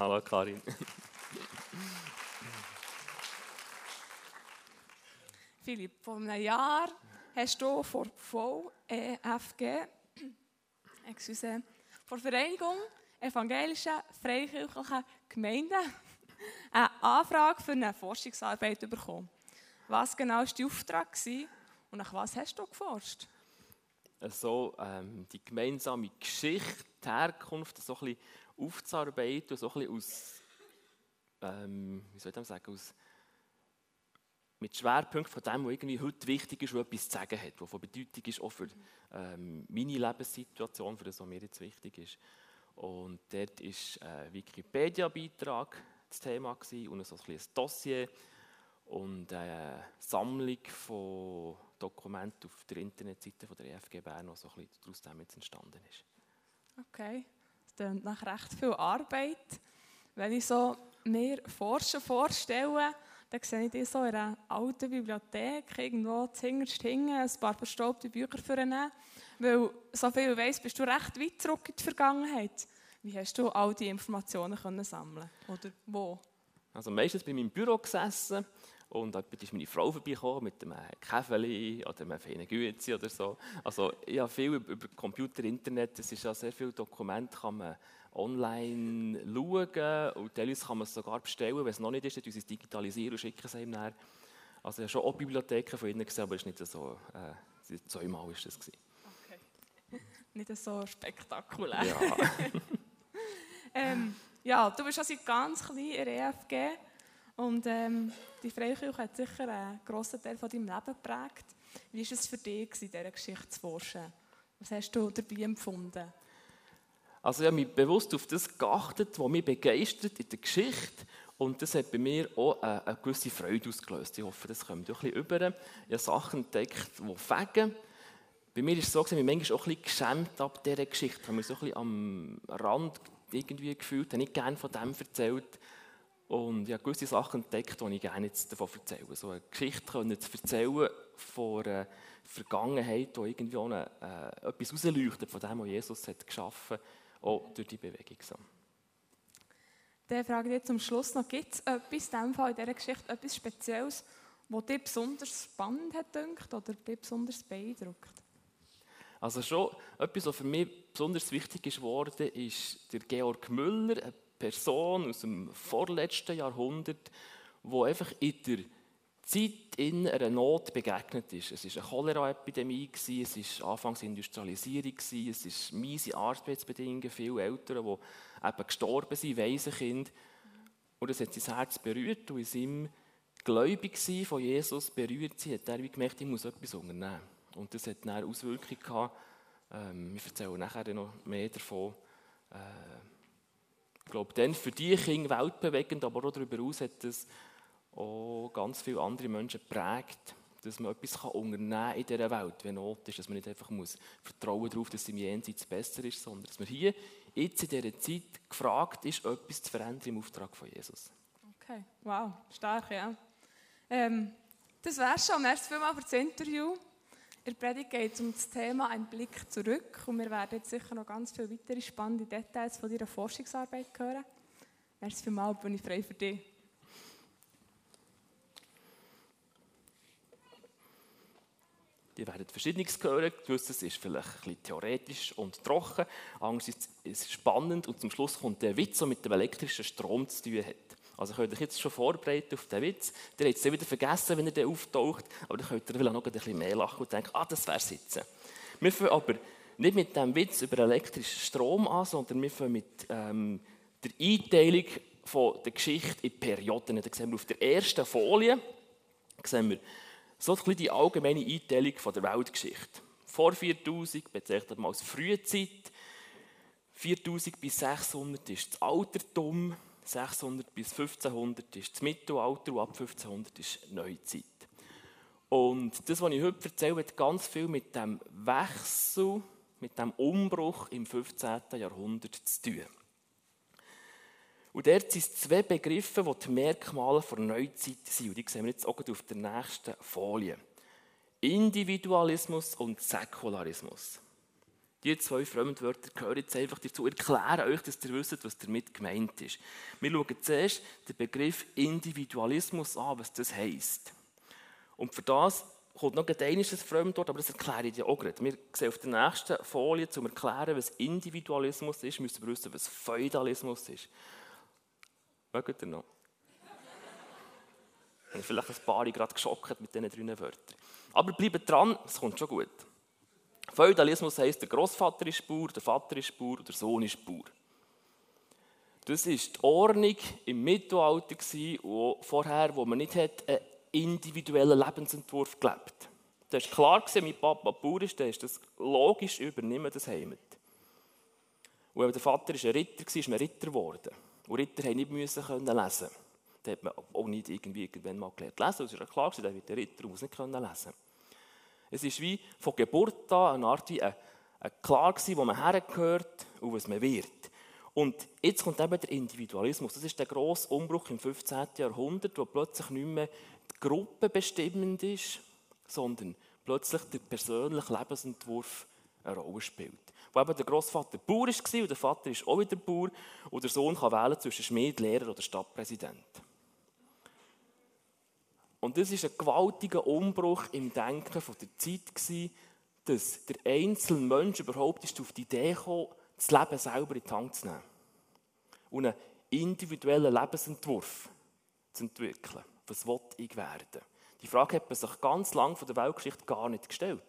Hallo Karin. Philipp, vor einem Jahr hast du vor VEFG, excuse, vor Vereinigung evangelischer freikirchlicher Gemeinden eine Anfrage für eine Forschungsarbeit bekommen. Was genau war dein Auftrag und nach was hast du geforscht? So, ähm, die gemeinsame Geschichte, die Herkunft, so ein bisschen aufzuarbeiten, so ein aus, ähm, wie soll ich sagen, aus, mit Schwerpunkt von dem, was irgendwie heute wichtig ist, was etwas zu sagen hat, was von Bedeutung ist, auch für ähm, meine Lebenssituation, für das, was mir jetzt wichtig ist. Und dort war ein Wikipedia-Beitrag das Thema gewesen, und so ein, ein Dossier und eine Sammlung von Dokumenten auf der Internetseite von der EFG Bern, was so ein bisschen daraus entstanden ist. Okay, klingt nach recht viel Arbeit. Wenn ich so mir Forschen vorstelle, dann sehe ich dich so in einer alten Bibliothek, irgendwo zuhinterst hinten, ein paar verstaubte Bücher vornehmen. Weil, so viel ich weiss, bist du recht weit zurück in die Vergangenheit. Wie hast du all diese Informationen können sammeln Oder wo? Also meistens bin ich im Büro gesessen und dann ist meine Frau vorbeigekommen mit einem Käfeli oder einem feinen Güezi oder so. Also ich habe viel über Computer, Internet, es ist ja sehr viele Dokumente, kann man online schauen und teilweise kann man es sogar bestellen, wenn es noch nicht ist, dann es digitalisieren und schicken es ihm nachher. Also ich habe schon auch Bibliotheken von ihnen gesehen, aber es ist nicht so, äh, zweimal war das. Gewesen. Okay. Nicht so spektakulär. Ja. ähm, ja, du bist also ganz klein in der EFG und ähm, die Freikirche hat sicher einen grossen Teil von deinem Leben geprägt. Wie war es für dich, in dieser Geschichte zu forschen? Was hast du dabei empfunden? Also ich habe mich bewusst auf das geachtet, was mich begeistert in der Geschichte. Und das hat bei mir auch eine, eine gewisse Freude ausgelöst. Ich hoffe, das kommt ein bisschen über. Ich habe Sachen entdeckt, die fegen. Bei mir ist es so, dass ich mich manchmal auch ein bisschen geschämt ab dieser Geschichte. Ich habe mich so ein bisschen am Rand irgendwie gefühlt, habe nicht gerne von dem erzählt. Und ich habe gewisse Sachen entdeckt, die ich gerne jetzt davon erzähle. So eine Geschichte können zu erzählen von einer Vergangenheit, die irgendwie auch eine, äh, etwas rausleuchtet von dem, was Jesus hat geschaffen hat, auch durch die Bewegung. So. Dann frage ich jetzt zum Schluss noch, gibt es etwas in, Fall in dieser Geschichte, etwas Spezielles, was dich besonders spannend hat gedacht, oder dich besonders beeindruckt? Also schon etwas, was für mich besonders wichtig ist ist der Georg Müller, Person aus dem vorletzten Jahrhundert, wo einfach in der Zeit in einer Not begegnet ist. Es war eine Cholera-Epidemie, es war anfangs Industrialisierung, es waren miese Arbeitsbedingungen, viele Eltern, die eben gestorben sind, weise Kinder. Und es hat sein Herz berührt und in seinem Gläubig von Jesus berührt sie, hat er gemerkt, ich muss etwas unternehmen. Und das hat dann Auswirkungen gehabt. Ähm, wir erzählen nachher noch mehr davon. Äh, ich glaube, dann für die Kinder weltbewegend, aber auch darüber hinaus hat es auch ganz viele andere Menschen geprägt, dass man etwas unternehmen kann in dieser Welt, wenn Not ist, dass man nicht einfach muss vertrauen darauf, dass es im Jenseits besser ist, sondern dass man hier jetzt in dieser Zeit gefragt ist, etwas zu verändern im Auftrag von Jesus. Okay, wow, stark, ja. Ähm, das wäre schon. Merci vielmals für das Interview. In der Predigt geht es um das Thema «Ein Blick zurück» und wir werden jetzt sicher noch ganz viele weitere spannende Details von deiner Forschungsarbeit hören. Merci vielmals, bin ich frei für dich. Die werden Verschiedenes hören. Gewisses ist vielleicht ein bisschen theoretisch und trocken. Andererseits ist es spannend und zum Schluss kommt der Witz, der mit dem elektrischen Strom zu tun hat. Also könnt ihr euch jetzt schon vorbereiten auf den Witz. Der habt es wieder vergessen, wenn er dann auftaucht. Aber dann könnt ihr vielleicht noch ein bisschen mehr lachen und denken, ah, das wäre sitzen. Wir fangen aber nicht mit dem Witz über elektrischen Strom an, sondern wir fangen mit ähm, der Einteilung von der Geschichte in Perioden. Da sehen wir auf der ersten Folie sehen wir so ein die allgemeine Einteilung von der Weltgeschichte. Vor 4000 bezeichnet man als Frühzeit. 4000 bis 600 ist das Altertum. 600 bis 1500 ist das Mittelalter und ab 1500 ist Neuzeit. Und das, was ich heute erzähle, hat ganz viel mit dem Wechsel, mit dem Umbruch im 15. Jahrhundert zu tun. Und dort sind zwei Begriffe, die die Merkmale der Neuzeit sind. Und die sehen wir jetzt auch auf der nächsten Folie. Individualismus und Säkularismus. Die zwei Fremdwörter gehören jetzt einfach dazu. Erklären euch, dass ihr wisst, was damit gemeint ist. Wir schauen zuerst den Begriff Individualismus an, was das heisst. Und für das kommt noch ein dänisches Fremdwort, aber das erkläre ich dir auch gerade. Wir sehen auf der nächsten Folie, um zu erklären, was Individualismus ist, müssen wir wissen, was Feudalismus ist. Mögt ihr noch? Ich habe vielleicht ein paar gerade geschockt mit diesen drei Wörtern. Aber bleibt dran, es kommt schon gut. Feudalismus heisst, der Großvater ist Bauer, der Vater ist Bauer und der Sohn ist Bauer. Das war die Ordnung im Mittelalter wo vorher, wo man nicht hat, einen individuellen Lebensentwurf gelebt hat. Das war klar, gewesen, mein Papa Bauer ist, dann ist das logisch übernehmen, das Heimat. Und der Vater ein Ritter war, ist man Ritter geworden. Und Ritter mussten nicht lesen. Da hat man auch nicht irgendwann mal gelernt lesen. Es war klar, wird der Ritter und muss nicht lesen es ist wie von Geburt an eine Art wie ein, ein klar gewesen, wo man hergehört und was man wird. Und jetzt kommt eben der Individualismus. Das ist der grosse Umbruch im 15. Jahrhundert, wo plötzlich nicht mehr die Gruppe bestimmend ist, sondern plötzlich der persönliche Lebensentwurf eine Rolle spielt. Wo eben der Großvater Bauer war und der Vater ist auch wieder Bauer und der Sohn kann wählen zwischen Schmied, Lehrer oder Stadtpräsident. Und das ist ein gewaltiger Umbruch im Denken von der Zeit gewesen, dass der einzelne Mensch überhaupt ist auf die Idee kam, das Leben selber in die Hand zu nehmen. Und einen individuellen Lebensentwurf zu entwickeln. Was will ich werden? Die Frage hat man sich ganz lang von der Weltgeschichte gar nicht gestellt.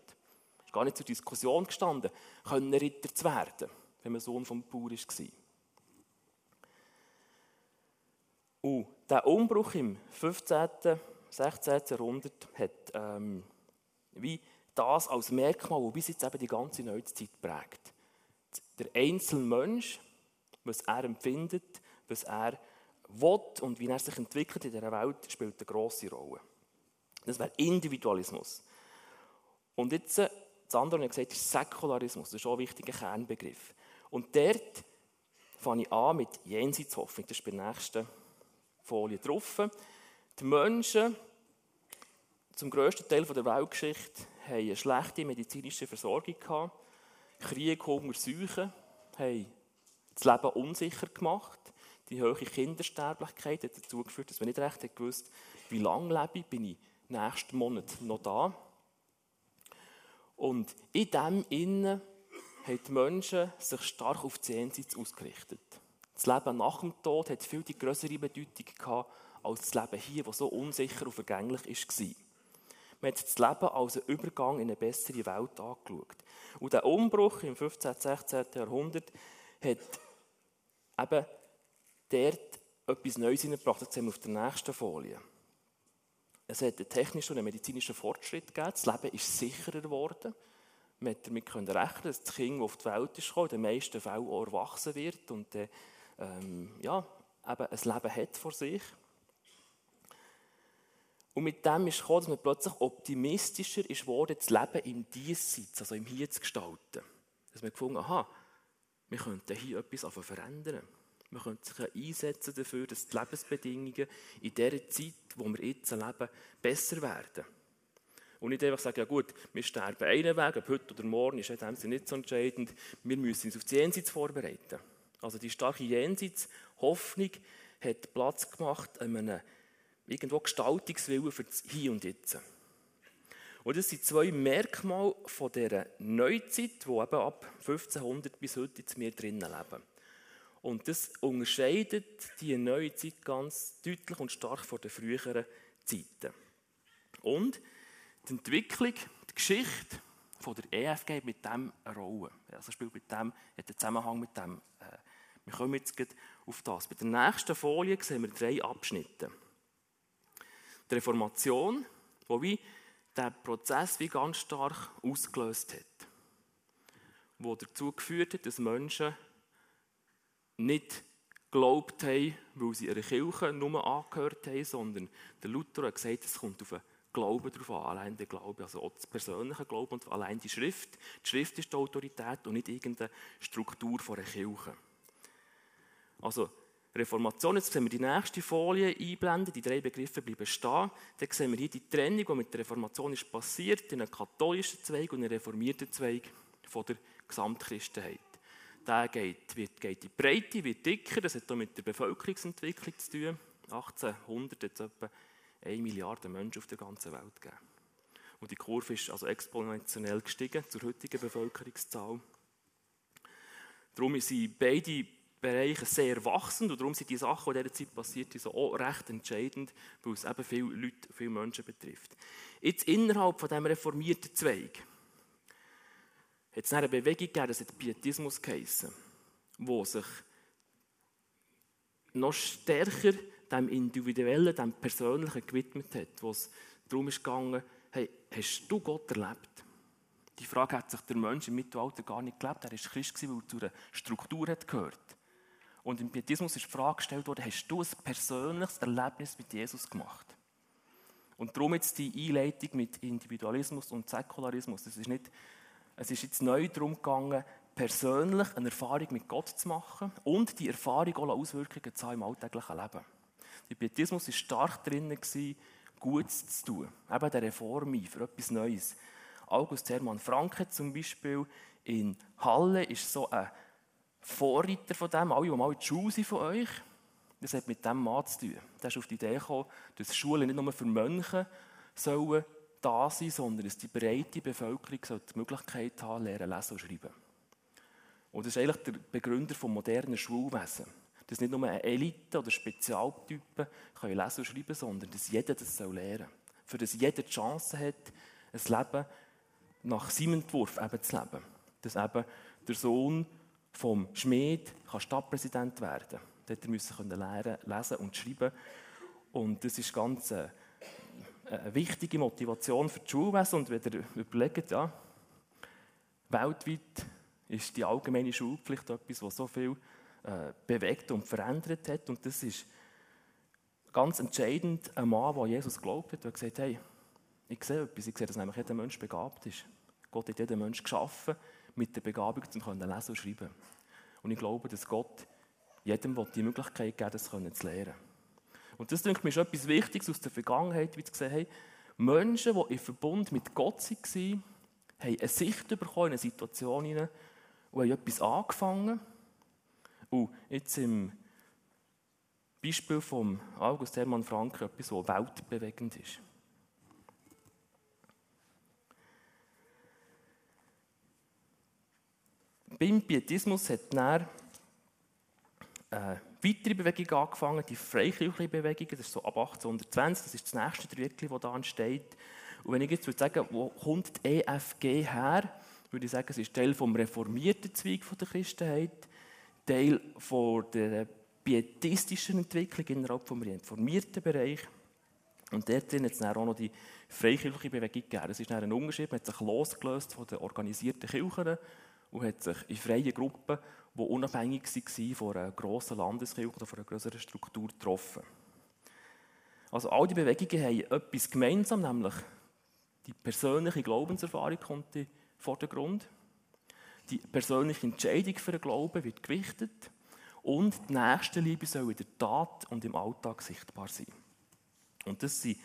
Es ist gar nicht zur Diskussion gestanden, können Ritter zu werden, wenn man Sohn vom Bauer war. Und der Umbruch im 15. 16. Jahrhundert hat ähm, wie das als Merkmal, das bis jetzt eben die ganze Neuzeit prägt. Der einzelne Mensch, was er empfindet, was er will und wie er sich entwickelt in dieser Welt, spielt eine grosse Rolle. Das wäre Individualismus. Und jetzt, äh, das andere, was ich gesagt ist Säkularismus. Das ist auch ein wichtiger Kernbegriff. Und dort fange ich an mit Jenseitshoffnung. Das ist bei der nächsten Folie drauf. Die Menschen, zum grössten Teil der Weltgeschichte, haben eine schlechte medizinische Versorgung gehabt. Krieg, Hunger, Seuchen haben das Leben unsicher gemacht. Die hohe Kindersterblichkeit hat dazu geführt, dass man nicht recht gewusst wie lange lebe ich, bin ich nächsten Monat noch da. Und in dem Innen haben die Menschen sich stark auf die Jenseits ausgerichtet. Das Leben nach dem Tod hat viel die größere Bedeutung gehabt als das Leben hier, das so unsicher und vergänglich war. Man hat das Leben als einen Übergang in eine bessere Welt angeschaut. Und der Umbruch im 15. und 16. Jahrhundert hat eben dort etwas Neues hineingebracht. Das sehen wir auf der nächsten Folie. Es hat einen technischen und einen medizinischen Fortschritt gegeben. Das Leben ist sicherer geworden. Man hat damit rechnen dass das Kind, das auf die Welt ist in den meisten Fällen auch erwachsen wird und äh, ähm, ja, eben ein Leben hat vor sich. Und mit dem ist gekommen, dass man plötzlich optimistischer ist geworden, das Leben im Diesseits, also im Hier zu gestalten. Dass man gefunden aha, wir könnten hier etwas verändern. Man könnte sich einsetzen dafür, dass die Lebensbedingungen in dieser Zeit, wo wir jetzt leben, besser werden. Und nicht einfach sagen, ja gut, wir sterben einen Weg, ob heute oder morgen, ist in dem Sinne nicht so entscheidend. Wir müssen uns auf die Jenseits vorbereiten. Also die starke Jenseits-Hoffnung hat Platz gemacht an einem irgendwo Gestaltungswillen für das Hier und Jetzt. Und das sind zwei Merkmale von dieser Neuzeit, die eben ab 1500 bis heute in mir drinnen leben. Und das unterscheidet die neue Zeit ganz deutlich und stark von den früheren Zeiten. Und die Entwicklung, die Geschichte von der EFG mit dem eine Rolle. Also spielt mit dem, hat einen Zusammenhang mit dem. Äh, wir kommen jetzt auf das. Bei der nächsten Folie sehen wir drei Abschnitte die Reformation, wo wie der Prozess wie ganz stark ausgelöst hat, wo dazu geführt hat, dass Menschen nicht geglaubt haben, weil sie ihre Kirche nur angehört haben, sondern der Luther hat gesagt, es kommt auf den Glauben drauf an, allein der Glaube, also auch das persönliche Glauben und allein die Schrift. Die Schrift ist die Autorität und nicht irgendeine Struktur von einer Kirche. Also Reformation, jetzt sehen wir die nächste Folie einblenden, die drei Begriffe bleiben stehen. Dann sehen wir hier die Trennung, die mit der Reformation ist passiert, in einem katholischen Zweig und einem reformierten Zweig von der Gesamtchristenheit. Der geht, wird, geht in die Breite, wird dicker, das hat auch mit der Bevölkerungsentwicklung zu tun. 1800 hat es etwa 1 Milliarde Menschen auf der ganzen Welt gegeben. Und die Kurve ist also exponentiell gestiegen zur heutigen Bevölkerungszahl. Darum sind beide Bereiche sehr wachsend und darum sind die Sachen, die in dieser Zeit passiert sind, auch recht entscheidend, weil es eben viele Leute, viele Menschen betrifft. Jetzt innerhalb von diesem reformierten Zweig hat es eine Bewegung gegeben, das hat Pietismus geheissen, wo sich noch stärker dem Individuellen, dem Persönlichen gewidmet hat, wo es darum gegangen, hey, hast du Gott erlebt? Die Frage hat sich der Mensch im Mittelalter gar nicht gelebt. Er war Christ, weil er zu einer Struktur hat gehört. Und im Pietismus ist die Frage gestellt worden, hast du ein persönliches Erlebnis mit Jesus gemacht? Und darum jetzt die Einleitung mit Individualismus und Säkularismus. Das ist nicht, es ist jetzt neu darum gegangen, persönlich eine Erfahrung mit Gott zu machen und die Erfahrung auch Auswirkungen zu haben im alltäglichen Leben. Der Pietismus war stark drin, Gutes zu tun. Eben der Reform für etwas Neues. August Hermann Franke zum Beispiel in Halle ist so ein Vorreiter von dem. Alle, die mal in die Schule sind von euch, das hat mit dem Mann zu tun. Der ist auf die Idee gekommen, dass Schulen nicht nur für Mönche sollen da sein, sondern dass die breite Bevölkerung die Möglichkeit haben, lernen, lesen und schreiben. Und das ist eigentlich der Begründer des modernen Schulwesen dass nicht nur eine Elite oder Spezialtypen können lesen und schreiben sondern dass jeder das lernen soll. Für das jeder die Chance hat, ein Leben nach seinem Entwurf eben zu leben. Dass eben der Sohn vom Schmied kann Stadtpräsident werden. Dort musste er lernen, lesen und schreiben. Und das ist ganz eine, eine wichtige Motivation für die Schulwesen. Und wenn ihr überlegt, ja, weltweit ist die allgemeine Schulpflicht etwas, was so viel äh, bewegt und verändert hat. Und das ist ganz entscheidend ein Mann, der Jesus glaubt hat, der gesagt hat, hey, ich sehe etwas, ich sehe, dass nämlich jeder Mensch begabt ist. Gott hat jeden Mensch geschaffen mit der Begabung, zu können lesen und schreiben. Und ich glaube, dass Gott jedem die Möglichkeit geben das zu lernen. Und das denke ich, ist etwas Wichtiges aus der Vergangenheit, wie zu sehen haben, Menschen, die im Verbund mit Gott waren, haben eine Sicht bekommen in eine Situation und haben etwas angefangen und jetzt im Beispiel von August Hermann Frank etwas, was weltbewegend ist. Beim Pietismus hat dann eine weitere Bewegung angefangen, die freikirchliche Bewegung, das ist so ab 1820, das ist das nächste Drittel, das da entsteht. Und wenn ich jetzt würde sagen, wo kommt die EFG her, würde ich sagen, es ist Teil vom reformierten Zweig der Christenheit. Teil von der pietistischen Entwicklung innerhalb des reformierten Bereich. Und dort hat es auch noch die freikirchliche Bewegung gegeben. Das ist ein Unterschied. Man hat sich losgelöst von den organisierten Kirchen und hat sich in freien Gruppen, die unabhängig waren von einer grossen Landeskirche oder von einer größeren Struktur, getroffen. Also all die Bewegungen haben etwas gemeinsam, nämlich die persönliche Glaubenserfahrung kommt in den Vordergrund die persönliche Entscheidung für den Glauben wird gewichtet und die Nächstenliebe soll in der Tat und im Alltag sichtbar sein. Und das sind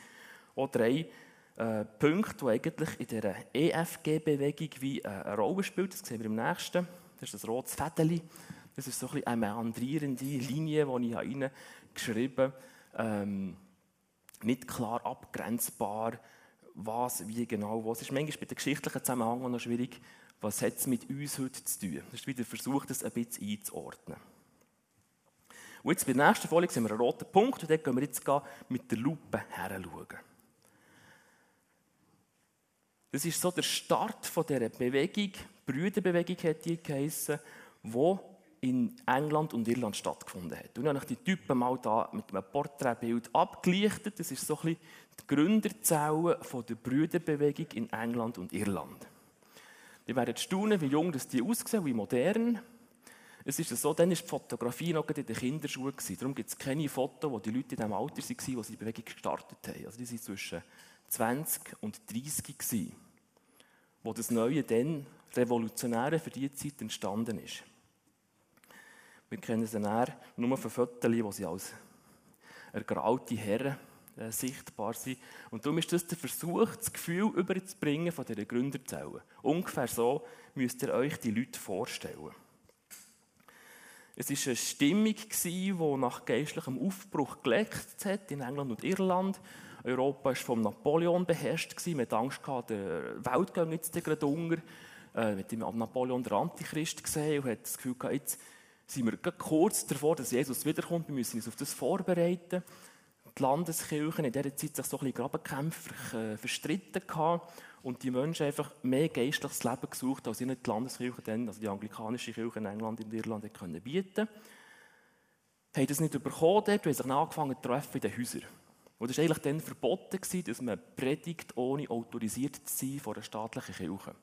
auch drei äh, Punkte, die eigentlich in dieser EFG-Bewegung wie äh, eine Rolle spielen. Das sehen wir im nächsten. Das ist das rotes Fädeli. Das ist so ein eine meandrierende Linie, die ich hineingeschrieben habe. Ähm, nicht klar abgrenzbar, was, wie genau, was. Es ist manchmal bei den geschichtlichen Zusammenhängen noch schwierig was hat es mit uns heute zu tun? Das ist wieder versucht, das ein bisschen einzuordnen. Und jetzt bei der nächsten Folie sehen wir einen roten Punkt und dort gehen wir jetzt mit der Lupe heranschauen. Das ist so der Start von dieser Bewegung, Brüderbewegung hat die geheissen, die in England und Irland stattgefunden hat. Und ich habe die Typen mal da mit einem Porträtbild abgelichtet. Das ist so ein bisschen die Gründerzelle der Brüderbewegung in England und Irland. Die werden staunen, wie jung das die aussehen, wie modern. Es ist so, dann war die Fotografie noch in den Kinderschuhen. Darum gibt es keine Fotos, wo die Leute in dem Alter waren, wo sie die Bewegung gestartet haben. Also die waren zwischen 20 und 30 gewesen, wo das Neue dann Revolutionäre für diese Zeit entstanden ist. Wir kennen sie näher nur von Fotos, wo sie als ergraute Herren äh, sichtbar sind. Und darum ist das der Versuch, das Gefühl überzubringen von dieser Gründerzelle. Ungefähr so müsst ihr euch die Leute vorstellen. Es war eine Stimmung, die nach geistlichem Aufbruch gelegt hat in England und Irland. Europa war von Napoleon beherrscht. Man hatte Angst, der Welt geht jetzt gerade unter. Man hat Napoleon der Antichrist gesehen und hat das Gefühl, jetzt sind wir kurz davor, dass Jesus wiederkommt. Wir müssen uns auf das vorbereiten. Die Landeskirchen in dieser Zeit sich so ein bisschen grabenkämpflich äh, verstritten gehabt und die Menschen einfach mehr geistliches Leben gesucht, als ihnen die Landeskirche dann, also die anglikanische Kirche in England und Irland, können bieten Sie haben das nicht bekommen dort und haben sich angefangen zu treffen in den Häusern. Und es war eigentlich dann verboten, dass man predigt, ohne autorisiert zu sein von einer staatlichen Kirche.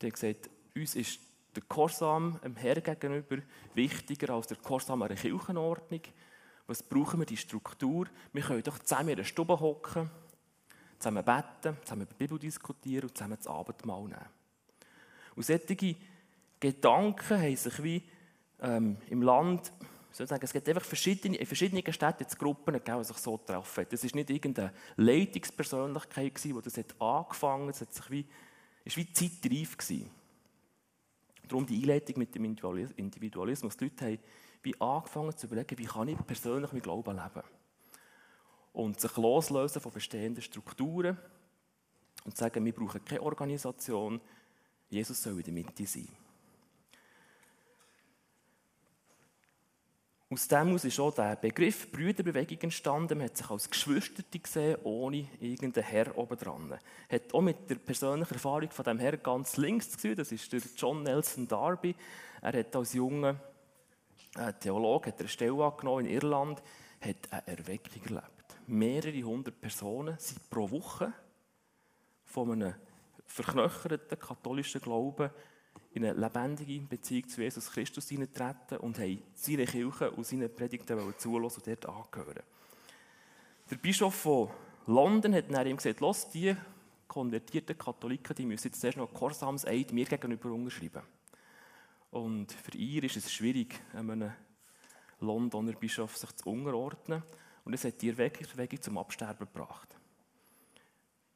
Die haben gesagt, uns ist der Korsam dem Herrn gegenüber wichtiger als der Korsam einer Kirchenordnung. Was brauchen wir? Die Struktur. Wir können doch zusammen in einer Stube hocken zusammen beten, zusammen über die Bibel diskutieren und zusammen das Abendmahl nehmen. Und solche Gedanken haben sich wie ähm, im Land, soll sagen, es gibt einfach verschiedene, in verschiedenen Städten jetzt Gruppen die sich so treffen. Das war nicht irgendeine Leitungspersönlichkeit, die das angefangen hat, es sich wie, ist wie zeitreif gewesen. Darum die Einleitung mit dem Individualismus. Die Leute haben wie angefangen zu überlegen, wie kann ich persönlich mein Glauben leben und sich loslösen von bestehenden Strukturen und sagen, wir brauchen keine Organisation, Jesus soll in der Mitte sein. Aus dem heraus ist auch der Begriff Brüderbewegung entstanden. Man hat sich als Geschwisterte gesehen, ohne irgendeinen Herr obendran. Hat auch mit der persönlichen Erfahrung von dem Herr ganz links gesehen. Das ist der John Nelson Darby. Er hat als junger äh, Theologe eine Stelle angenommen in Irland, hat eine Erweckung erlebt mehrere hundert Personen sind pro Woche von einem verknöcherten katholischen Glauben in eine lebendige Beziehung zu Jesus Christus hineintreten und haben seine Kirche und seine Predigten zulassen und dort angehören. Der Bischof von London hat dann ihm gesagt, los, die konvertierten Katholiken, die müssen jetzt zuerst noch Gehorsamseid mir gegenüber unterschreiben. Und für ihn ist es schwierig, einem Londoner Bischof sich zu unterordnen. Und es hat die Erweckungsbewegung zum Absterben gebracht.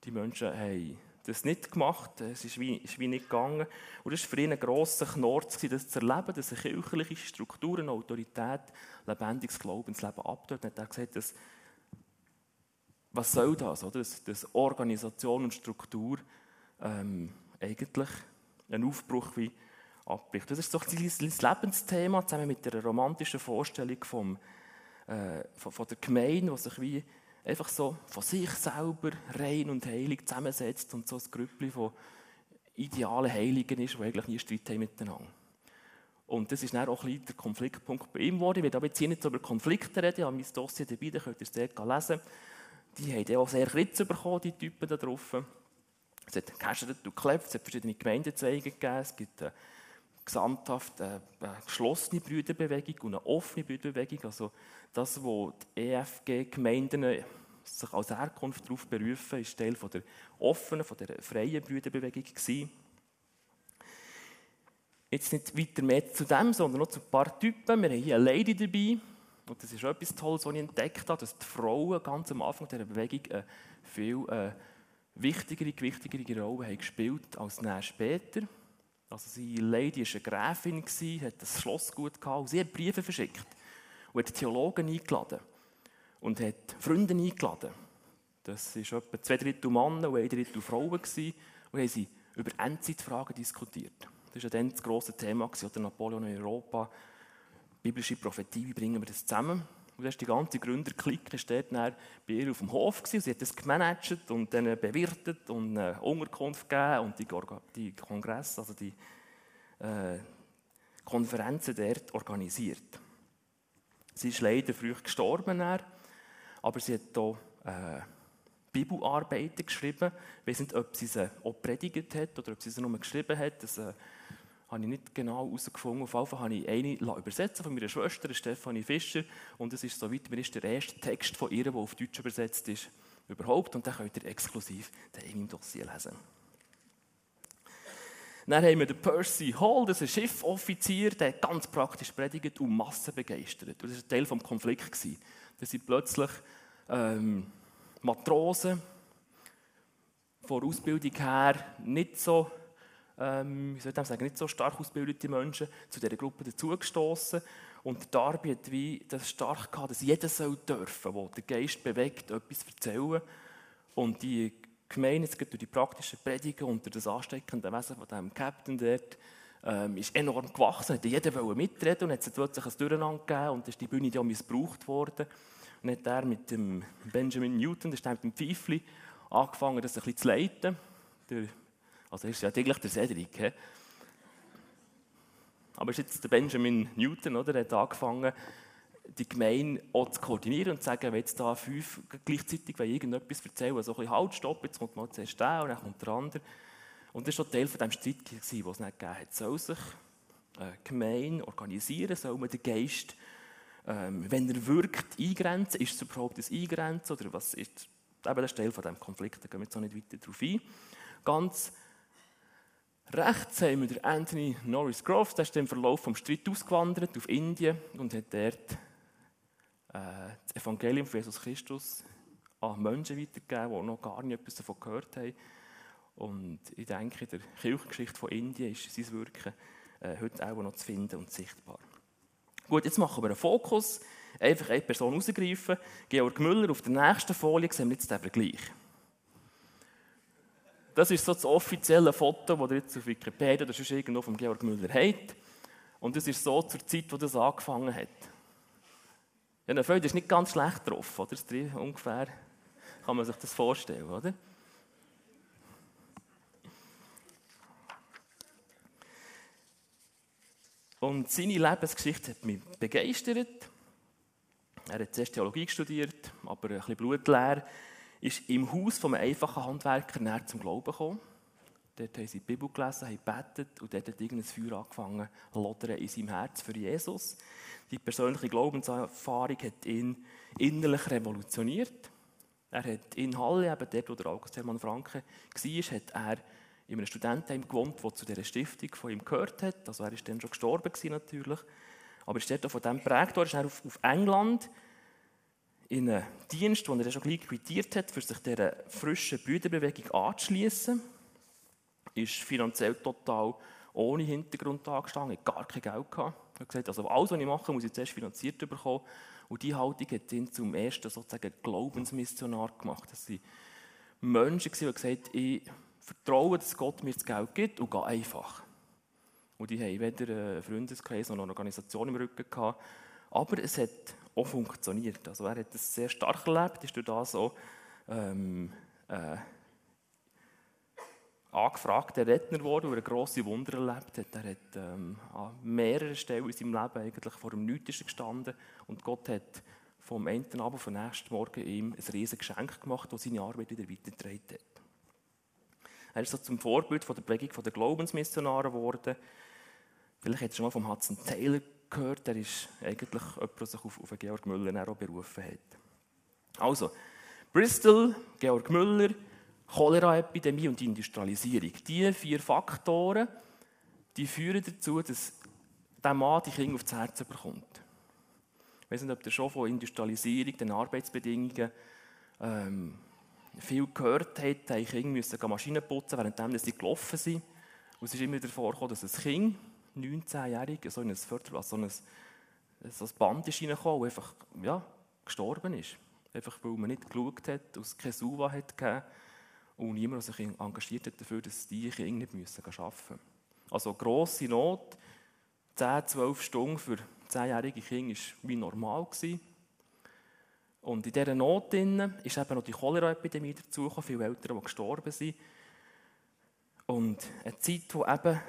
Die Menschen haben das nicht gemacht, es ist wie, ist wie nicht gegangen. Und es war für ihn ein grosser Knorz, das zu erleben, dass eine kirchliche Struktur, eine Autorität lebendiges Glaubensleben abtut. Und er hat gesagt, dass, was soll das, oder? Dass, dass Organisation und Struktur ähm, eigentlich einen Aufbruch wie abbricht. Das ist doch sein Lebensthema, zusammen mit der romantischen Vorstellung vom äh, von, von, der Gemeinde, die sich wie einfach so von sich selber rein und heilig zusammensetzt und so ein Grüppli von idealen Heiligen ist, die eigentlich nie Streit haben miteinander. Und das ist dann auch ein bisschen der Konfliktpunkt bei ihm geworden. Ich werde aber jetzt hier nicht über Konflikte reden, ich habe mein Dossier dabei, da könnt ihr es dort lesen. Die haben auch sehr Kritze bekommen, die Typen da drauf. Es hat gehäschert und geklebt, es hat verschiedene Gemeindezweige gegeben, es gibt äh, gesamthaft eine, eine geschlossene Brüderbewegung und eine offene Brüderbewegung. Also das, wo die EFG-Gemeinden sich als Herkunft darauf berufen, ist Teil von der offenen, von der freien Brüderbewegung gewesen. Jetzt nicht weiter mehr zu dem, sondern noch zu ein paar Typen. Wir haben hier eine Lady dabei. Und das ist etwas Tolles, was ich entdeckt habe, dass die Frauen ganz am Anfang dieser Bewegung eine viel äh, wichtigere, gewichtigere Rolle haben gespielt als später. Also sie Lady war eine Gräfin, hat das Schloss gut gehabt. Sie hat Briefe verschickt und hat Theologen eingeladen und hat Freunde eingeladen. Das waren etwa zwei Drittel Männer und ein Drittel Frauen. Gewesen. Und haben sie über Endzeitfragen diskutiert. Das war dann das grosse Thema, oder Napoleon in Europa. Biblische Prophetie, wie bringen wir das zusammen? Und die ganze Gründerklicke dort bei ihr auf dem Hof gewesen. Sie hat das gemanagt und dann bewirtet und eine Unterkunft gegeben und die, die Kongresse, also die äh, Konferenzen dort organisiert. Sie ist leider früh gestorben, aber sie hat hier äh, Bibelarbeiten geschrieben. Ich weiß nicht, ob sie sie auch predigt hat oder ob sie sie nur geschrieben hat. Das, äh, habe ich nicht genau herausgefunden. Auf jeden Fall habe ich eine übersetzen von meiner Schwester, Stefanie Fischer. Und es ist, soweit mir ist, der erste Text von ihr, der auf Deutsch übersetzt ist, überhaupt. Und den könnt ihr exklusiv in meinem Dossier lesen. Dann haben wir den Percy Hall, das ist ein Schiffoffizier, der ganz praktisch predigt und Massen begeistert. das war ein Teil des Konflikts. Da sind plötzlich ähm, Matrosen, von Ausbildung her nicht so, ähm, ich sagen, nicht so stark ausgebildete Menschen zu dieser Gruppe dazugestoßen. Und Darby hat wie das stark gehabt, dass jeder soll dürfen, der den Geist bewegt, etwas erzählen. Und die Gemeinde, jetzt durch die praktischen Predigen unter das ansteckende Wesen von dem Captain dort, ähm, ist enorm gewachsen. Hat jeder wollte mitreden und hat es plötzlich ein Durcheinander gegeben und ist die Bühne ja missbraucht worden. Und hat er mit dem Benjamin Newton, der ist mit dem Pfeifli, angefangen, das ein bisschen zu leiten. Der, also ist ja eigentlich der Cedric. He? Aber ist jetzt der Benjamin Newton, oder? Er hat angefangen, die Gemeinde auch zu koordinieren und zu sagen, wenn jetzt da fünf gleichzeitig irgendetwas erzählen, so ein bisschen halt, stopp, jetzt kommt mal zuerst der und dann kommt der andere. Und das war schon Teil von dem Streit, den es nicht gegeben hat. Soll sich äh, Gemeinde organisieren? Soll man den Geist, ähm, wenn er wirkt, eingrenzen? Ist es überhaupt ein Eingrenzen? Oder was ist eben das Teil von diesem Konflikt? Da gehen wir jetzt auch nicht weiter darauf ein. Ganz rechts haben wir den Anthony Norris Groves, der ist im Verlauf des Streits ausgewandert auf Indien und hat dort äh, das Evangelium von Jesus Christus an Menschen weitergegeben, die noch gar nicht etwas davon gehört haben. Und ich denke, in der Kirchengeschichte von Indien ist sein Wirken äh, heute auch noch zu finden und sichtbar. Gut, jetzt machen wir einen Fokus. Einfach eine Person rausgreifen. Georg Müller, auf der nächsten Folie sehen wir jetzt den Vergleich. Das ist so das offizielle Foto, das ihr jetzt auf Wikipedia oder sonst irgendwo von Georg Müller habt. Und das ist so zur Zeit, wo das angefangen hat. Ja, eine Freude ist nicht ganz schlecht drauf, oder? Ungefähr, kann man sich das vorstellen, oder? Und seine Lebensgeschichte hat mich begeistert. Er hat zuerst Theologie studiert, aber ein bisschen blutleer. Ist im Haus von einfachen Handwerker näher zum Glauben gekommen. Dort haben sie die Bibel gelesen, haben gebetet und dort hat irgendein Feuer angefangen zu in seinem Herz für Jesus. Die persönliche Glaubenserfahrung hat ihn innerlich revolutioniert. Er hat in Halle, eben dort, wo der August Hermann Franke war, hat er in einem Studentenheim gewohnt, der zu dieser Stiftung von ihm gehört hat. Also er ist dann schon gestorben gewesen, natürlich. Aber er ist dort von dem geprägt worden, ist er auf, auf England in einen Dienst, den er schon gleich quittiert hat, für sich dieser frischen Brüderbewegung anzuschließen. Ist finanziell total ohne Hintergrund angestanden, hat gar kein Geld gehabt. Er hat gesagt, also alles, was ich mache, muss ich zuerst finanziert bekommen. Und diese Haltung hat ihn zum ersten sozusagen Glaubensmissionar gemacht. Das waren Menschen, die gesagt haben, ich vertraue, dass Gott mir das Geld gibt und gehe einfach. Und die haben weder einen Freundeskreis noch eine Organisation im Rücken gehabt. Aber es hat auch funktioniert. Also er hat es sehr stark erlebt, ist durch das so ähm, äh, angefragter Redner geworden, weil er grosse Wunder erlebt hat. Er hat ähm, an mehreren Stellen in seinem Leben eigentlich vor dem Nichts gestanden und Gott hat vom einen Abend vom nächsten Morgen ihm ein riesiges Geschenk gemacht, das seine Arbeit wieder weitergetragen hat. Er ist so zum Vorbild von der Bewegung der Glaubensmissionare geworden. Vielleicht hat ihr schon mal vom Hudson Taylor gehört. Der ist eigentlich jemand, der sich auf, auf Georg Müller auch berufen hat. Also, Bristol, Georg Müller, Cholera-Epidemie und Industrialisierung. Diese vier Faktoren die führen dazu, dass der Mann die Kinder aufs Herz bekommt. Ich weiß nicht, ob ihr schon von Industrialisierung, den Arbeitsbedingungen ähm, viel gehört habt, haben Kinder müssen Maschinen putzen, während sie gelaufen sind. Und es ist immer wieder vorgekommen, dass ein Kind, 19-jährig, so in ein also so ein, so ein Band ist reingekommen, einfach ja, gestorben ist. Einfach weil man nicht geschaut hat, aus keine Suva hat und niemand sich engagiert hat dafür, dass die Kinder nicht müssen arbeiten müssen. Also grosse Not, 10, 12 Stunden für 10-jährige Kinder war wie normal. Gewesen. Und in dieser Not ist eben noch die Cholera-Epidemie dazugekommen, viele Eltern, die gestorben sind. Und eine Zeit, die eben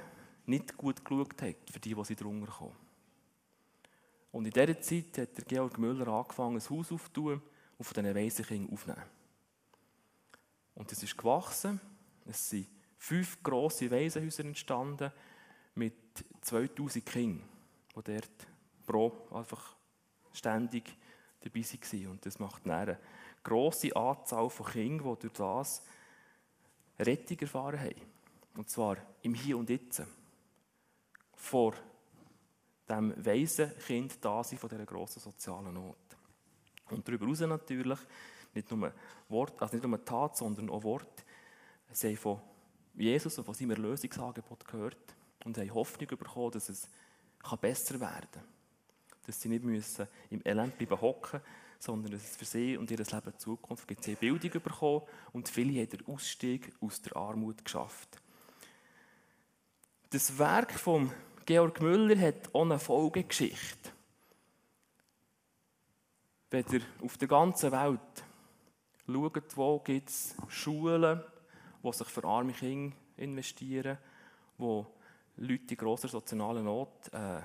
nicht gut geschaut hat für die, die sie drunter kommen. Und in dieser Zeit hat der Georg Müller angefangen, ein Haus aufzutun und von diesen Waisenkindern aufzunehmen. Und es ist gewachsen. Es sind fünf grosse Waisenhäuser entstanden mit 2000 Kindern, die dort pro einfach ständig dabei waren. Und das macht eine grosse Anzahl von Kindern, die durch das Rettung erfahren haben. Und zwar im Hier und Jetzt. Vor dem weisen Kind da sein von dieser grossen sozialen Not. Und darüber hinaus natürlich, nicht nur, Wort, also nicht nur Tat, sondern auch Wort. Sie haben von Jesus und von seinem Erlösungsangebot gehört und haben Hoffnung bekommen, dass es besser werden kann. Dass sie nicht müssen im Elend bleiben hocken sondern dass es für sie und ihr Leben Zukunft gibt. Sie haben Bildung bekommen und viele haben den Ausstieg aus der Armut geschafft. Das Werk von Georg Müller hat auch eine Folgegeschichte. Wenn ihr auf der ganzen Welt schaut, wo gibt es Schulen, die sich für arme Kinder investieren, wo Leute in grosser sozialer Not äh,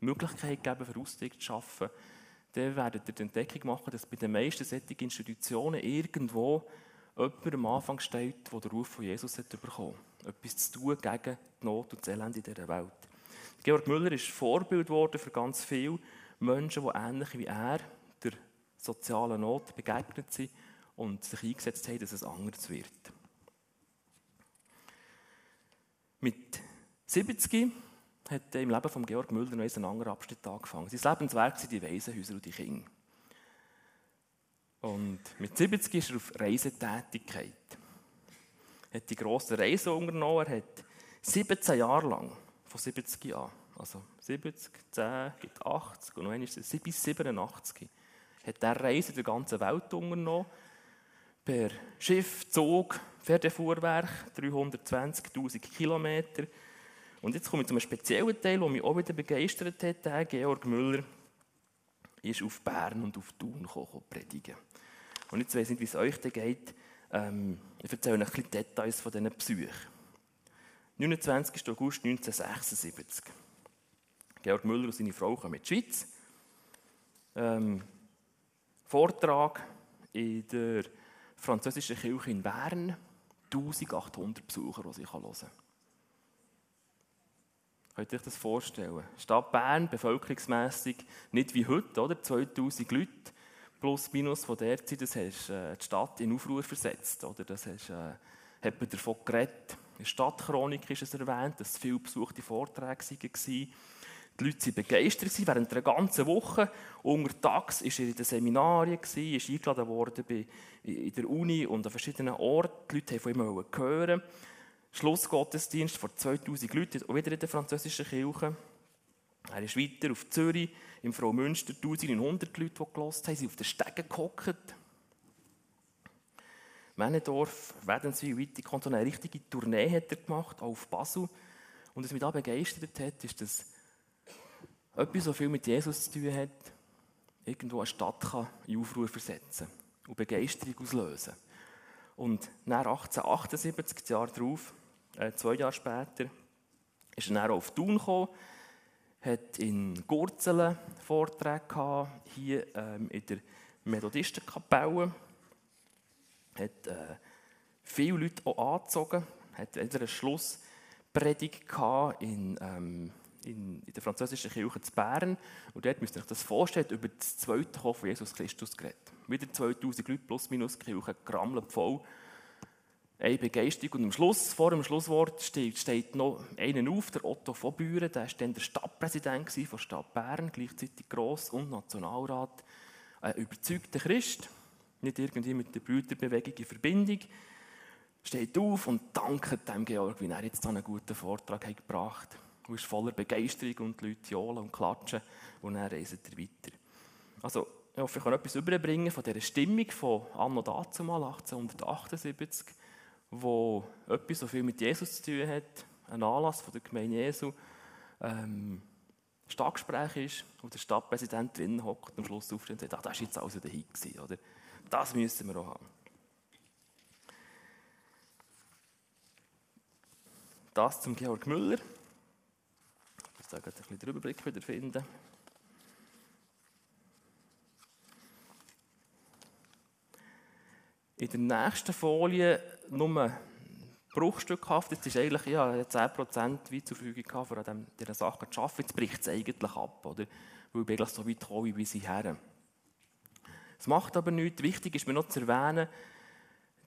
Möglichkeit geben, für Ausstieg zu schaffen, dann werdet ihr die Entdeckung machen, dass bei den meisten solchen Institutionen irgendwo jemand am Anfang steht, der den Ruf von Jesus hat bekommen hat. Etwas zu tun gegen die Not und das Elend in dieser Welt. Georg Müller ist Vorbild geworden für ganz viele Menschen, die ähnlich wie er der sozialen Not begegnet sind und sich eingesetzt haben, dass es anders wird. Mit 70 hat im Leben von Georg Müller noch ein anderer Abschnitt angefangen. Sein Lebenswerk sind die Waisenhäuser und die Kinder. Und mit 70 ist er auf Reisetätigkeit. Er hat die grossen Reisen unternommen. Er hat 17 Jahre lang, von 70 an, also 70, 10, gibt 80 und noch einmal bis 87, hat er Reisen der ganzen Welt unternommen. Per Schiff, Zug, Pferdefuhrwerk, 320.000 Kilometer. Und jetzt komme ich zu einem speziellen Teil, der mich auch wieder begeistert hat. Der Georg Müller ist auf Bern und auf Thun gekommen, predigen. Und jetzt weiß ich nicht, wie es euch geht. Ähm, ich erzähle euch ein bisschen Details von diesen Besuchen. 29. August 1976. Georg Müller und seine Frau kommen in die Schweiz. Ähm, Vortrag in der französischen Kirche in Bern. 1800 Besucher, die ich hören kann. Könnt ihr euch das vorstellen? Stadt Bern, bevölkerungsmässig nicht wie heute, oder? 2000 Leute plus minus von der Zeit, das hast äh, die Stadt in Aufruhr versetzt, oder? Das hast, äh, hat man davon geredet. In der Stadtchronik ist es erwähnt, dass es viel besuchte Vorträge waren. Die Leute waren begeistert während einer ganzen Woche. Untertags war er in den Seminarien, ist eingeladen worden in der Uni und an verschiedenen Orten. Die Leute wollten von ihm hören. Schlussgottesdienst vor 2000 Leuten, auch wieder in der französischen Kirche. Er ist weiter auf Zürich, im Frau Münster, 1900 Leute, die gelost haben, sind auf den Stegen gehockt. Männendorf, Wädenswil, Wittikon, eine richtige Tournee hat er gemacht, auch auf Basel. Und was mich da begeistert hat, ist, dass etwas so viel mit Jesus zu tun hat, irgendwo eine Stadt kann in Aufruhr versetzen und Begeisterung auslösen. Und nach 1878, Jahre darauf, äh, zwei Jahre später, ist er dann auf Thun gekommen, hat in Gurzelen Vorträge gehabt, hier ähm, in der Methodistenkapelle, hat äh, viele Leute auch angezogen, hat eine Schlusspredigt in, ähm, in, in, der französischen Kirche zu Bern und dort müsst ihr euch das vorstellen, über das zweite Kommen von Jesus Christus geredet. Wieder 2000 Leute plus minus, Kirche gerammelt voll eine Begeisterung. Und am Schluss, vor dem Schlusswort steht, steht noch einer auf, der Otto von Büren, der war dann der Stadtpräsident von Stadt Bern, gleichzeitig Gross- und Nationalrat. Ein überzeugter Christ, nicht irgendwie mit der Brüderbewegung in Verbindung, steht auf und dankt dem Georg, wie er jetzt einen guten Vortrag hat gebracht hat. Und ist voller Begeisterung und die Leute johlen und klatschen und dann reist er weiter. Also, ich hoffe, ich kann etwas überbringen von dieser Stimmung von Anno dazumal, 1878, wo etwas so viel mit Jesus zu tun hat, ein Anlass von der Gemeinde Jesu, ähm, Stadtgespräch ist, wo der Stadtpräsident drinnen hockt und am Schluss aufsteht und sagt, ah, das war jetzt also der Hit? Das müssen wir auch haben. Das zum Georg Müller. Ich muss da ein bisschen den Überblick wieder finden. In der nächsten Folie nur bruchstückhaft. Jetzt ist eigentlich, ja, 10% wie zur Verfügung von um dieser Sache zu arbeiten. Jetzt bricht es eigentlich ab, oder? Weil ich eigentlich so weit komme wie bis hierher. Es macht aber nichts. Wichtig ist mir noch zu erwähnen,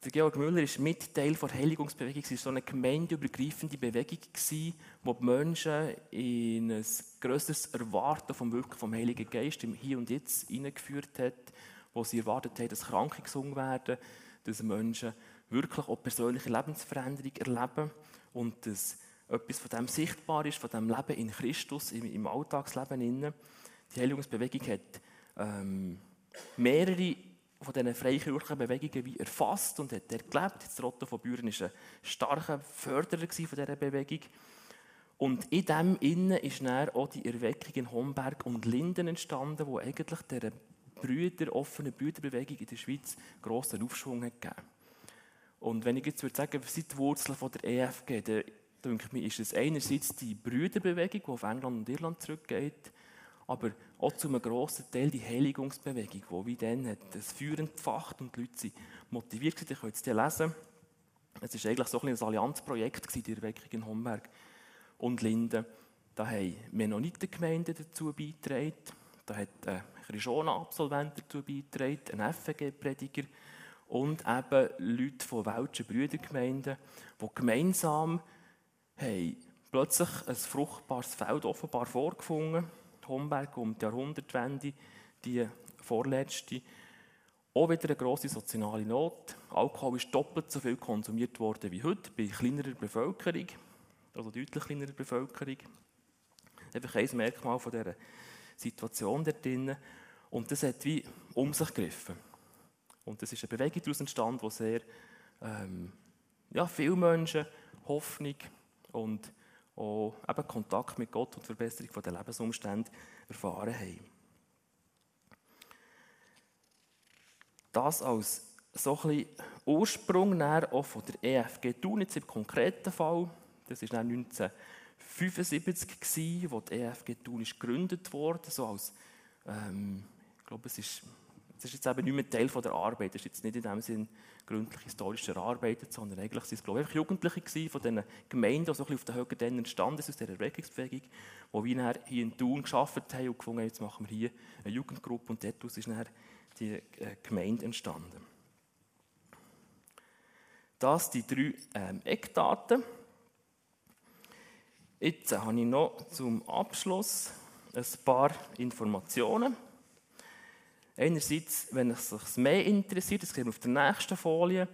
der Georg Müller ist mit Teil der Heiligungsbewegung. Es war so eine gemeindeübergreifende Bewegung, wo die Menschen in ein grösseres Erwarten vom Wirken vom Heiligen Geist im Hier und Jetzt hineingeführt hat wo sie erwartet haben, dass Kranke gesungen werden, dass Menschen wirklich auch persönliche Lebensveränderung erleben und dass etwas von dem sichtbar ist, von dem Leben in Christus, im, im Alltagsleben. Die Heiligungsbewegung hat ähm, mehrere von diesen freikirchlichen Bewegungen wie erfasst und hat dort gelebt. Das Otto von Büren war ein starker Förderer von dieser Bewegung. Und in dem Innen ist dann auch die Erweckung in Homberg und Linden entstanden, wo eigentlich der Brüder, offene Brüderbewegung in der Schweiz grossen Aufschwung hat gegeben. Und wenn ich jetzt würde sagen, was sind die Wurzeln von der EFG, dann denke ich mir, ist es einerseits die Brüderbewegung, die auf England und Irland zurückgeht, aber auch zu einem grossen Teil die Heiligungsbewegung, die wie dann hat das Feuer entfacht und die Leute sind motiviert waren. Ihr könnt es lesen. Es war eigentlich so ein, ein Allianzprojekt, die Erweckung in Homberg und Linden. Da haben Mennonitengemeinden dazu beigetragen, da hat ein Chrisona-Absolvent dazu beigetragen, ein FG-Prediger und eben Leute von welschen Brüdergemeinden, die gemeinsam haben plötzlich ein fruchtbares Feld offenbar vorgefunden Homberg um die Jahrhundertwende, die vorletzte. Auch wieder eine grosse soziale Not. Alkohol ist doppelt so viel konsumiert worden wie heute bei kleinerer Bevölkerung, also deutlich kleinerer Bevölkerung. Einfach ein Merkmal von dieser Situation dort drin. Und das hat wie um sich gegriffen. Und das ist eine Bewegung daraus entstanden, die sehr ähm, ja, viele Menschen Hoffnung und auch eben Kontakt mit Gott und Verbesserung der Lebensumstände erfahren haben. Das als so ein Ursprung auch von der EFG Thun, jetzt im konkreten Fall. Das war 1975, gewesen, wo die EFG Thun gegründet wurde, so als, ähm, ich glaube, es ist das ist jetzt eben nicht mehr Teil von der Arbeit. Das ist jetzt nicht in dem Sinn gründlich historisch erarbeitet, sondern eigentlich sind es, glaube ich, Jugendliche gewesen von diesen Gemeinden, die so ein auf den Höhen dann entstanden sind, aus dieser Erweckungsbewegung, die wir hier in Thun geschafft haben und gefunden haben, jetzt machen wir hier eine Jugendgruppe und daraus ist dann die äh, Gemeinde entstanden. Das die drei ähm, Eckdaten. Jetzt habe ich noch zum Abschluss ein paar Informationen. Einerseits, wenn es sich mehr interessiert, das sehen wir auf der nächsten Folie,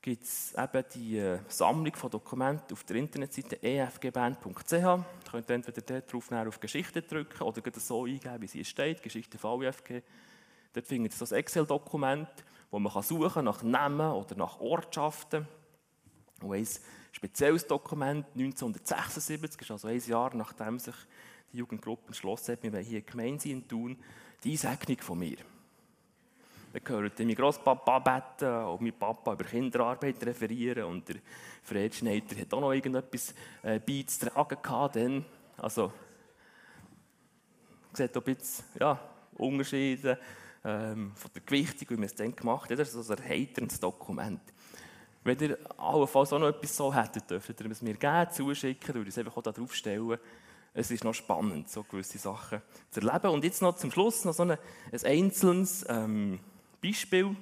gibt es eben die äh, Sammlung von Dokumenten auf der Internetseite efgband.ch. Ihr könnt entweder dort drauf auf Geschichte drücken oder so eingeben, wie sie steht, Geschichte VFG. Dort findet ihr das Excel-Dokument, wo man suchen kann nach Namen oder nach Ortschaften. Und ein spezielles Dokument, 1976, ist also ein Jahr nachdem sich die Jugendgruppe entschlossen hat, wir wollen hier gemeinsam tun, die Einsegnung von mir. Wir hören mein Großpapa beten und mein Papa über Kinderarbeit referieren und der Fred Schneider hat auch noch irgendetwas äh, beizutragen gehabt. Dann. Also, sieht ein bisschen ja, Unterschiede ähm, von der Gewichtung, wie man es dann gemacht hat. Das ist also ein heiterndes Dokument. Wenn ihr allenfalls auch noch etwas so hättet, dürft ihr es mir gerne zuschicken, ich es einfach auch da draufstellen es ist noch spannend, so gewisse Sachen zu erleben. Und jetzt noch zum Schluss noch so ein, ein einzelnes ähm, Beispiel,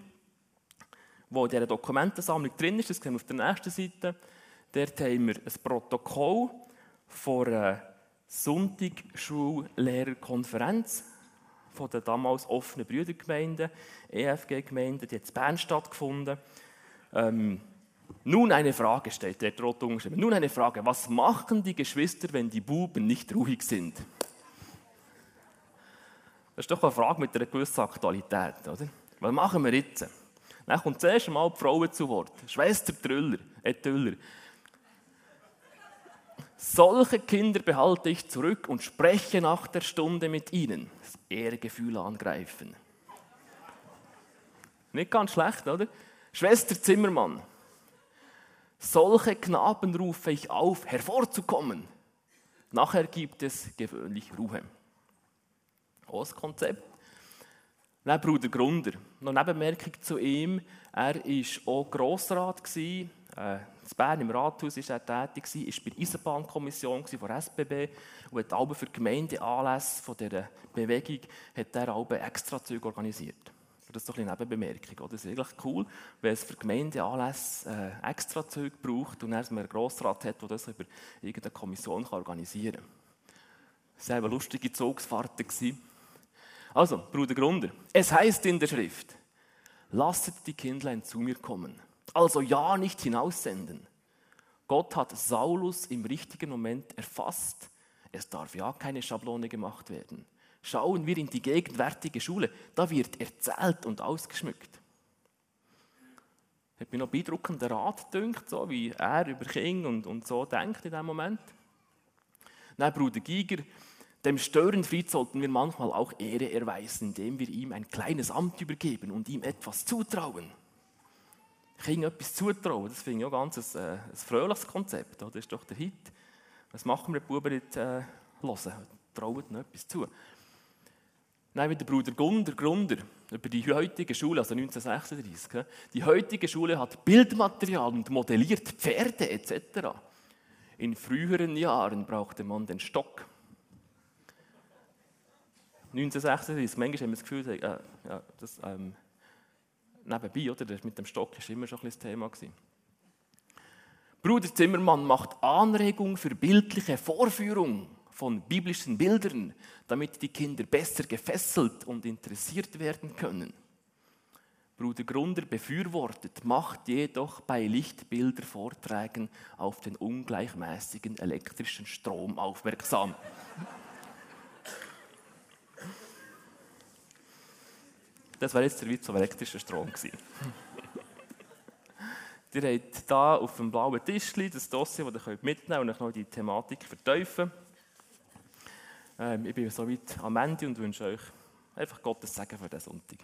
wo in dieser Dokumentensammlung drin ist. Das sehen wir auf der nächsten Seite. Dort haben wir ein Protokoll von einer Sonntagsschullehrerkonferenz von der damals offenen Brüdergemeinde, EFG-Gemeinde, die hat in Bern stattgefunden. Ähm, nun eine Frage steht der umgeschrieben. Nun eine Frage. Was machen die Geschwister, wenn die Buben nicht ruhig sind? Das ist doch eine Frage mit einer gewissen Aktualität, oder? Was machen wir jetzt? Dann kommt zuerst einmal die Frauen zu Wort. Schwester Trüller, äh Tüller. Solche Kinder behalte ich zurück und spreche nach der Stunde mit ihnen. Das Ehrgefühl angreifen. Nicht ganz schlecht, oder? Schwester Zimmermann. Solche Knaben rufe ich auf, hervorzukommen. Nachher gibt es gewöhnlich Ruhe. Das Konzept. Dann Bruder Grunder. Noch eine Nebenmerkung zu ihm. Er war auch Grossrat. Äh, in Bern im Rathaus war er tätig, war bei der Eisenbahnkommission der SBB und hat für Gemeindeanlässe dieser Bewegung hat er extra Zeug organisiert. Das ist doch eine Nebenbemerkung. Das ist eigentlich cool, wenn es für Gemeindeanlässe äh, extra Zeug braucht und erstmal einen Grossrat hat, der das über irgendeine Kommission kann organisieren kann. Das waren lustige Zugsfahrten. Also, Bruder Grunder, es heißt in der Schrift, lasset die Kindlein zu mir kommen. Also ja nicht hinaussenden. Gott hat Saulus im richtigen Moment erfasst. Es darf ja keine Schablone gemacht werden. Schauen wir in die gegenwärtige Schule, da wird erzählt und ausgeschmückt. Hat mir noch beeindruckend der Rat gedünkt, so wie er über King und, und so denkt in dem Moment. Nein, Bruder Giger, dem Störenfried sollten wir manchmal auch Ehre erweisen, indem wir ihm ein kleines Amt übergeben und ihm etwas zutrauen. King etwas zutrauen, das finde ich auch ganz ein, äh, ein fröhliches Konzept. Das ist doch der Hit. Was machen wir, Buben nicht äh, hören? Trauen ihnen etwas zu. Nein, wie der Bruder Gunder, Grunder, über die heutige Schule, also 1936. Die heutige Schule hat Bildmaterial und modelliert Pferde etc. In früheren Jahren brauchte man den Stock. 1936, manchmal haben wir das Gefühl, äh, ja, das, ähm, nebenbei, oder? Das mit dem Stock war immer schon ein das Thema. Gewesen. Bruder Zimmermann macht Anregung für bildliche Vorführung von biblischen Bildern, damit die Kinder besser gefesselt und interessiert werden können. Bruder Grunder befürwortet, macht jedoch bei Lichtbildervorträgen auf den ungleichmäßigen elektrischen Strom aufmerksam. Das war jetzt der Witz vom elektrischen Strom. Ihr habt hier auf dem blauen Tisch das Dossier, das ihr mitnehmen könnt und noch die Thematik vertiefen ähm, ich bin soweit am Ende und wünsche euch einfach Gottes Segen für diesen Sonntag.